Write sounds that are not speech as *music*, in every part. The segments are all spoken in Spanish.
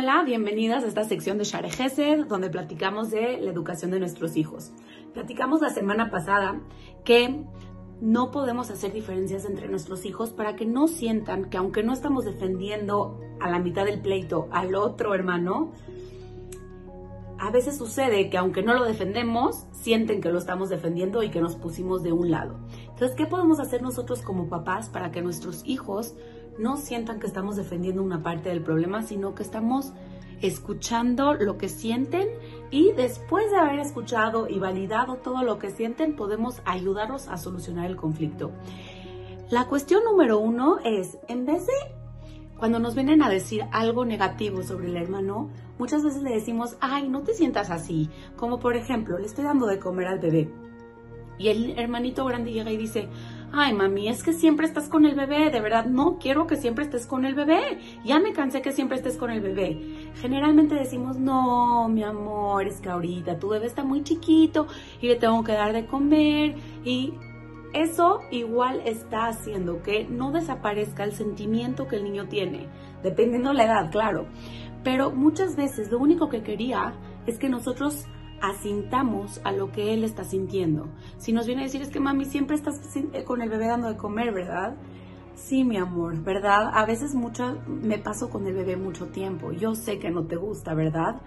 Hola, bienvenidas a esta sección de Share Gesed, donde platicamos de la educación de nuestros hijos. Platicamos la semana pasada que no podemos hacer diferencias entre nuestros hijos para que no sientan que aunque no estamos defendiendo a la mitad del pleito al otro hermano, a veces sucede que aunque no lo defendemos, sienten que lo estamos defendiendo y que nos pusimos de un lado. Entonces, ¿qué podemos hacer nosotros como papás para que nuestros hijos no sientan que estamos defendiendo una parte del problema, sino que estamos escuchando lo que sienten y después de haber escuchado y validado todo lo que sienten, podemos ayudarlos a solucionar el conflicto. La cuestión número uno es, en vez de cuando nos vienen a decir algo negativo sobre el hermano, muchas veces le decimos, ay, no te sientas así. Como por ejemplo, le estoy dando de comer al bebé. Y el hermanito grande llega y dice, ay mami, es que siempre estás con el bebé, de verdad no quiero que siempre estés con el bebé, ya me cansé que siempre estés con el bebé. Generalmente decimos, no, mi amor, es que ahorita tu bebé está muy chiquito y le tengo que dar de comer y eso igual está haciendo que no desaparezca el sentimiento que el niño tiene, dependiendo la edad, claro. Pero muchas veces lo único que quería es que nosotros asintamos a lo que él está sintiendo. Si nos viene a decir es que mami siempre estás eh, con el bebé dando de comer, ¿verdad? Sí, mi amor, ¿verdad? A veces mucho me paso con el bebé mucho tiempo. Yo sé que no te gusta, ¿verdad?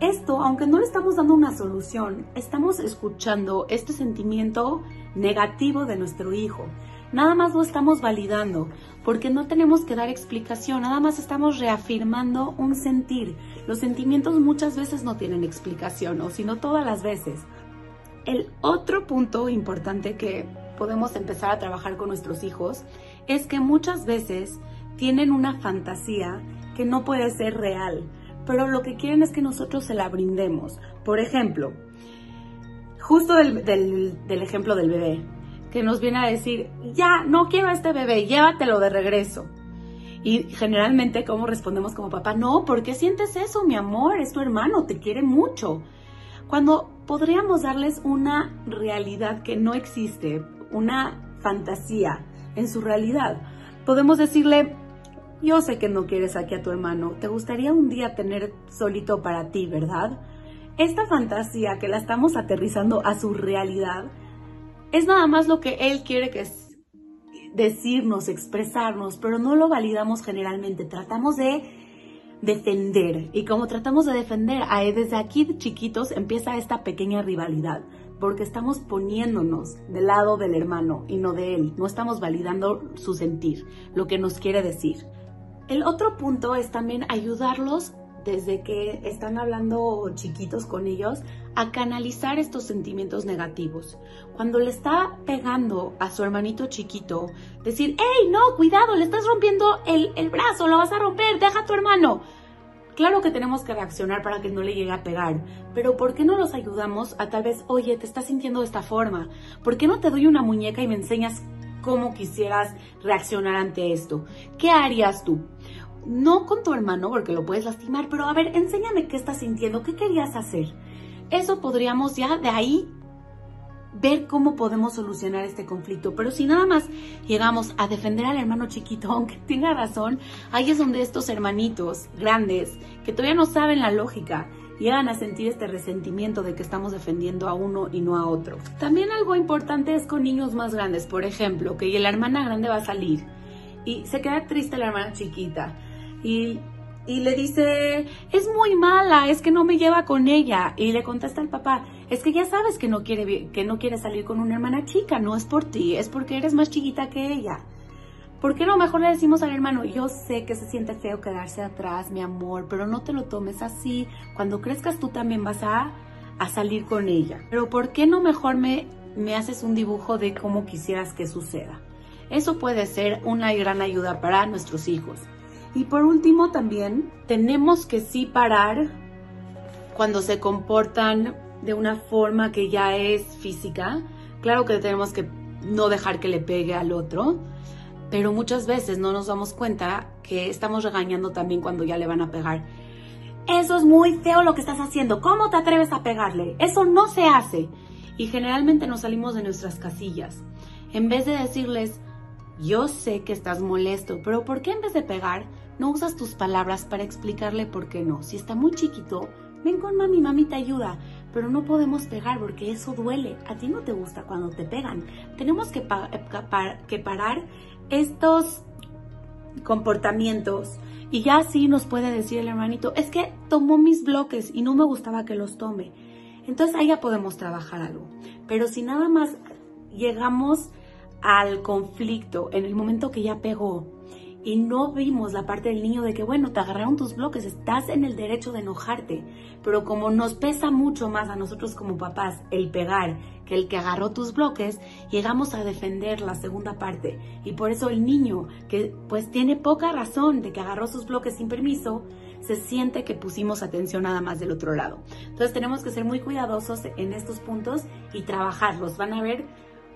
Esto, aunque no le estamos dando una solución, estamos escuchando este sentimiento negativo de nuestro hijo. Nada más lo estamos validando, porque no tenemos que dar explicación, nada más estamos reafirmando un sentir. Los sentimientos muchas veces no tienen explicación, o sino todas las veces. El otro punto importante que podemos empezar a trabajar con nuestros hijos es que muchas veces tienen una fantasía que no puede ser real, pero lo que quieren es que nosotros se la brindemos. Por ejemplo, justo del, del ejemplo del bebé que nos viene a decir, ya, no quiero a este bebé, llévatelo de regreso. Y generalmente, ¿cómo respondemos como papá? No, ¿por qué sientes eso, mi amor? Es tu hermano, te quiere mucho. Cuando podríamos darles una realidad que no existe, una fantasía en su realidad, podemos decirle, yo sé que no quieres aquí a tu hermano, te gustaría un día tener solito para ti, ¿verdad? Esta fantasía que la estamos aterrizando a su realidad, es nada más lo que él quiere que decirnos, expresarnos, pero no lo validamos generalmente. Tratamos de defender. Y como tratamos de defender, desde aquí chiquitos empieza esta pequeña rivalidad, porque estamos poniéndonos del lado del hermano y no de él. No estamos validando su sentir, lo que nos quiere decir. El otro punto es también ayudarlos desde que están hablando chiquitos con ellos a canalizar estos sentimientos negativos. Cuando le está pegando a su hermanito chiquito, decir, ¡Ey, no, cuidado, le estás rompiendo el, el brazo, lo vas a romper, deja a tu hermano. Claro que tenemos que reaccionar para que no le llegue a pegar, pero ¿por qué no los ayudamos a tal vez, oye, te estás sintiendo de esta forma? ¿Por qué no te doy una muñeca y me enseñas cómo quisieras reaccionar ante esto? ¿Qué harías tú? No con tu hermano porque lo puedes lastimar, pero a ver, enséñame qué estás sintiendo, qué querías hacer. Eso podríamos ya de ahí ver cómo podemos solucionar este conflicto. Pero si nada más llegamos a defender al hermano chiquito, *laughs* aunque tenga razón, ahí es donde estos hermanitos grandes, que todavía no saben la lógica, llegan a sentir este resentimiento de que estamos defendiendo a uno y no a otro. También algo importante es con niños más grandes, por ejemplo, que la hermana grande va a salir y se queda triste la hermana chiquita y, le dice, es muy mala, es que no me lleva con ella. Y le contesta al papá, es que ya sabes que no quiere, que no quiere salir con una hermana chica, no es por ti, es porque eres más chiquita que ella. ¿Por qué no mejor le decimos al hermano, yo sé que se siente feo quedarse atrás, mi amor, pero no te lo tomes así. Cuando crezcas tú también vas a, a salir con ella. Pero ¿por qué no mejor me, me haces un dibujo de cómo quisieras que suceda? Eso puede ser una gran ayuda para nuestros hijos. Y por último también tenemos que sí parar cuando se comportan de una forma que ya es física. Claro que tenemos que no dejar que le pegue al otro, pero muchas veces no nos damos cuenta que estamos regañando también cuando ya le van a pegar. Eso es muy feo lo que estás haciendo. ¿Cómo te atreves a pegarle? Eso no se hace. Y generalmente nos salimos de nuestras casillas. En vez de decirles, yo sé que estás molesto, pero ¿por qué en vez de pegar, no usas tus palabras para explicarle por qué no. Si está muy chiquito, ven con mami, mami te ayuda. Pero no podemos pegar porque eso duele. A ti no te gusta cuando te pegan. Tenemos que, que parar estos comportamientos. Y ya sí nos puede decir el hermanito, es que tomó mis bloques y no me gustaba que los tome. Entonces ahí ya podemos trabajar algo. Pero si nada más llegamos al conflicto en el momento que ya pegó y no vimos la parte del niño de que, bueno, te agarraron tus bloques, estás en el derecho de enojarte, pero como nos pesa mucho más a nosotros como papás el pegar que el que agarró tus bloques, llegamos a defender la segunda parte. Y por eso el niño, que pues tiene poca razón de que agarró sus bloques sin permiso, se siente que pusimos atención nada más del otro lado. Entonces tenemos que ser muy cuidadosos en estos puntos y trabajarlos. Van a ver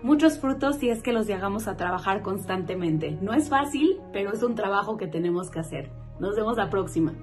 muchos frutos si es que los llegamos a trabajar constantemente. No es fácil, pero es un trabajo que tenemos que hacer. Nos vemos la próxima.